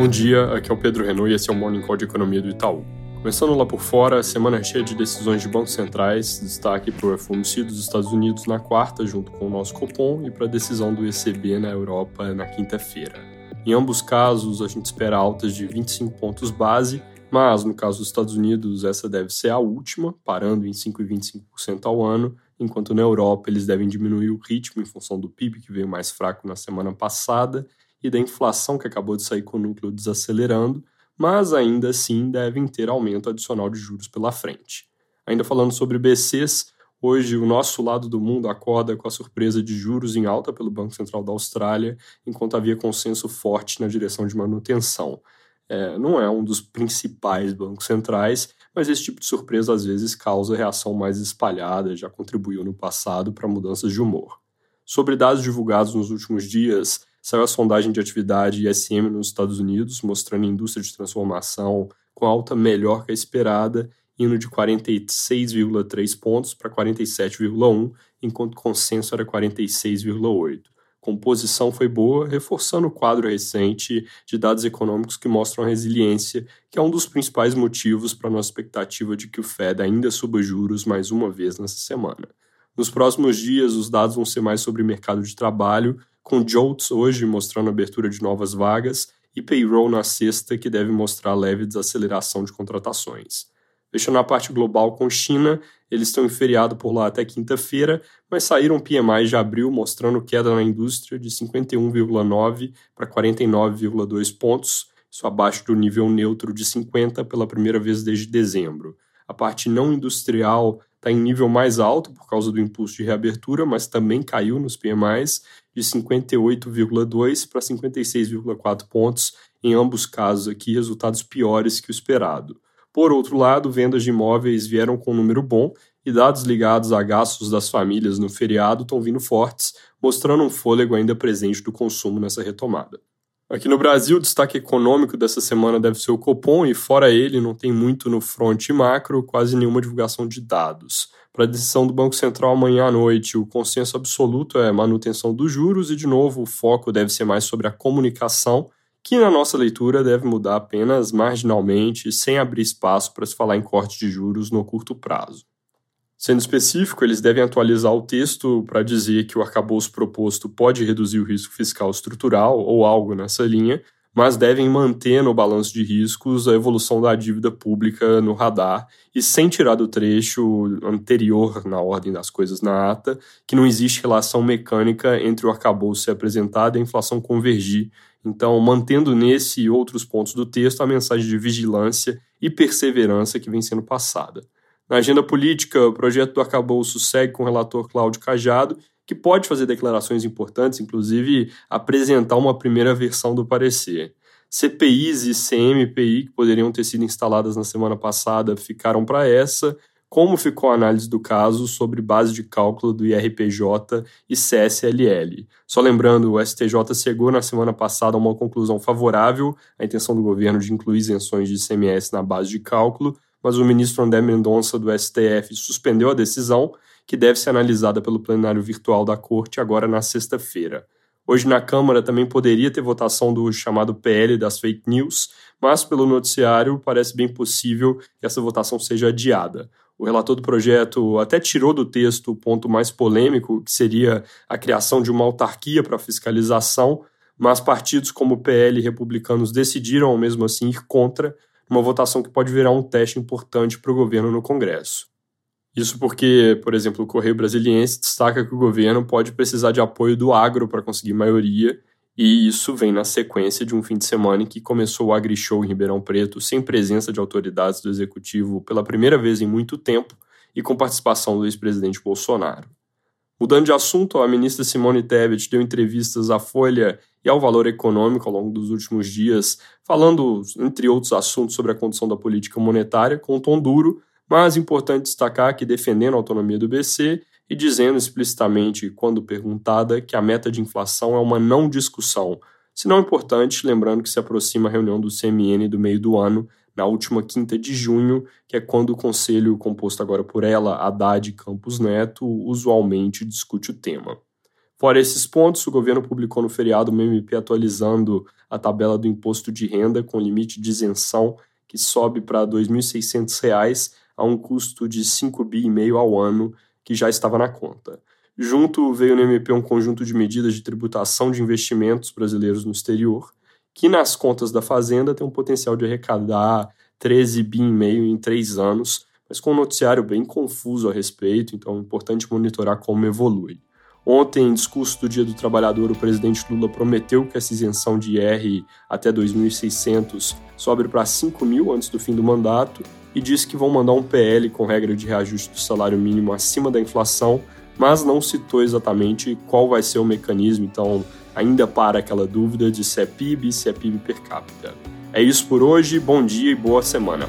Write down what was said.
Bom dia, aqui é o Pedro Renault e esse é o Morning Call de Economia do Itaú. Começando lá por fora, semana cheia de decisões de bancos centrais, destaque para o FOMC dos Estados Unidos na quarta, junto com o nosso Copom, e para a decisão do ECB na Europa na quinta-feira. Em ambos casos, a gente espera altas de 25 pontos base, mas no caso dos Estados Unidos, essa deve ser a última, parando em 5,25% ao ano, enquanto na Europa eles devem diminuir o ritmo em função do PIB, que veio mais fraco na semana passada, e da inflação que acabou de sair com o núcleo desacelerando, mas ainda assim devem ter aumento adicional de juros pela frente. Ainda falando sobre BCs, hoje o nosso lado do mundo acorda com a surpresa de juros em alta pelo Banco Central da Austrália, enquanto havia consenso forte na direção de manutenção. É, não é um dos principais bancos centrais, mas esse tipo de surpresa às vezes causa reação mais espalhada, já contribuiu no passado para mudanças de humor. Sobre dados divulgados nos últimos dias, Saiu a sondagem de atividade ISM nos Estados Unidos, mostrando a indústria de transformação com alta melhor que a esperada, indo de 46,3 pontos para 47,1, enquanto o consenso era 46,8. Composição foi boa, reforçando o quadro recente de dados econômicos que mostram a resiliência, que é um dos principais motivos para nossa expectativa de que o Fed ainda suba juros mais uma vez nessa semana. Nos próximos dias, os dados vão ser mais sobre mercado de trabalho, com JOLTS hoje mostrando abertura de novas vagas e payroll na sexta, que deve mostrar leve desaceleração de contratações. Fechando a parte global com China, eles estão em feriado por lá até quinta-feira, mas saíram PMI de abril mostrando queda na indústria de 51,9 para 49,2 pontos, isso abaixo do nível neutro de 50 pela primeira vez desde dezembro. A parte não industrial está em nível mais alto por causa do impulso de reabertura, mas também caiu nos PMIs de 58,2 para 56,4 pontos, em ambos casos aqui resultados piores que o esperado. Por outro lado, vendas de imóveis vieram com um número bom e dados ligados a gastos das famílias no feriado estão vindo fortes, mostrando um fôlego ainda presente do consumo nessa retomada. Aqui no Brasil, o destaque econômico dessa semana deve ser o Copom, e fora ele, não tem muito no front macro, quase nenhuma divulgação de dados. Para a decisão do Banco Central amanhã à noite, o consenso absoluto é manutenção dos juros, e de novo, o foco deve ser mais sobre a comunicação, que na nossa leitura deve mudar apenas marginalmente, sem abrir espaço para se falar em corte de juros no curto prazo. Sendo específico, eles devem atualizar o texto para dizer que o arcabouço proposto pode reduzir o risco fiscal estrutural ou algo nessa linha, mas devem manter no balanço de riscos a evolução da dívida pública no radar e sem tirar do trecho anterior na ordem das coisas na ata que não existe relação mecânica entre o arcabouço apresentado e a inflação convergir. Então, mantendo nesse e outros pontos do texto a mensagem de vigilância e perseverança que vem sendo passada. Na agenda política, o projeto do arcabouço segue com o relator Cláudio Cajado, que pode fazer declarações importantes, inclusive apresentar uma primeira versão do parecer. CPIs e CMPI, que poderiam ter sido instaladas na semana passada, ficaram para essa, como ficou a análise do caso sobre base de cálculo do IRPJ e CSLL. Só lembrando, o STJ chegou na semana passada a uma conclusão favorável à intenção do governo de incluir isenções de ICMS na base de cálculo, mas o ministro André Mendonça do STF suspendeu a decisão, que deve ser analisada pelo plenário virtual da Corte agora na sexta-feira. Hoje na Câmara também poderia ter votação do chamado PL das fake news, mas pelo noticiário parece bem possível que essa votação seja adiada. O relator do projeto até tirou do texto o ponto mais polêmico, que seria a criação de uma autarquia para fiscalização, mas partidos como PL e republicanos decidiram, mesmo assim, ir contra, uma votação que pode virar um teste importante para o governo no Congresso. Isso porque, por exemplo, o Correio Brasiliense destaca que o governo pode precisar de apoio do agro para conseguir maioria, e isso vem na sequência de um fim de semana em que começou o AgriShow em Ribeirão Preto, sem presença de autoridades do executivo pela primeira vez em muito tempo e com participação do ex-presidente Bolsonaro. Mudando de assunto, a ministra Simone Tebet deu entrevistas à Folha e ao Valor Econômico ao longo dos últimos dias, falando, entre outros assuntos, sobre a condição da política monetária, com um tom duro, mas importante destacar que defendendo a autonomia do BC e dizendo explicitamente, quando perguntada, que a meta de inflação é uma não discussão. Se não importante, lembrando que se aproxima a reunião do CMN do meio do ano na última quinta de junho, que é quando o conselho, composto agora por ela, Haddad e Campos Neto, usualmente discute o tema. Fora esses pontos, o governo publicou no feriado uma MP atualizando a tabela do imposto de renda com limite de isenção que sobe para R$ 2.600 a um custo de 5,5 bi ao ano que já estava na conta. Junto veio no MP um conjunto de medidas de tributação de investimentos brasileiros no exterior, que nas contas da Fazenda tem um potencial de arrecadar 13 bi e meio em três anos, mas com um noticiário bem confuso a respeito, então é importante monitorar como evolui. Ontem, em discurso do Dia do Trabalhador, o presidente Lula prometeu que essa isenção de IR até 2.600 sobe para 5 mil antes do fim do mandato e disse que vão mandar um PL com regra de reajuste do salário mínimo acima da inflação, mas não citou exatamente qual vai ser o mecanismo, então ainda para aquela dúvida de se é PIB, se é PIB per capita. É isso por hoje, bom dia e boa semana.